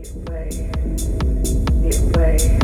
Get away. Get away.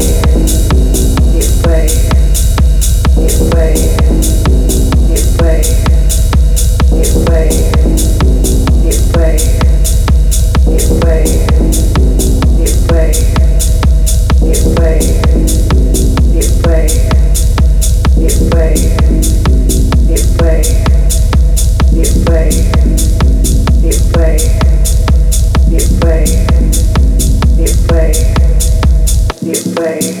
away. way.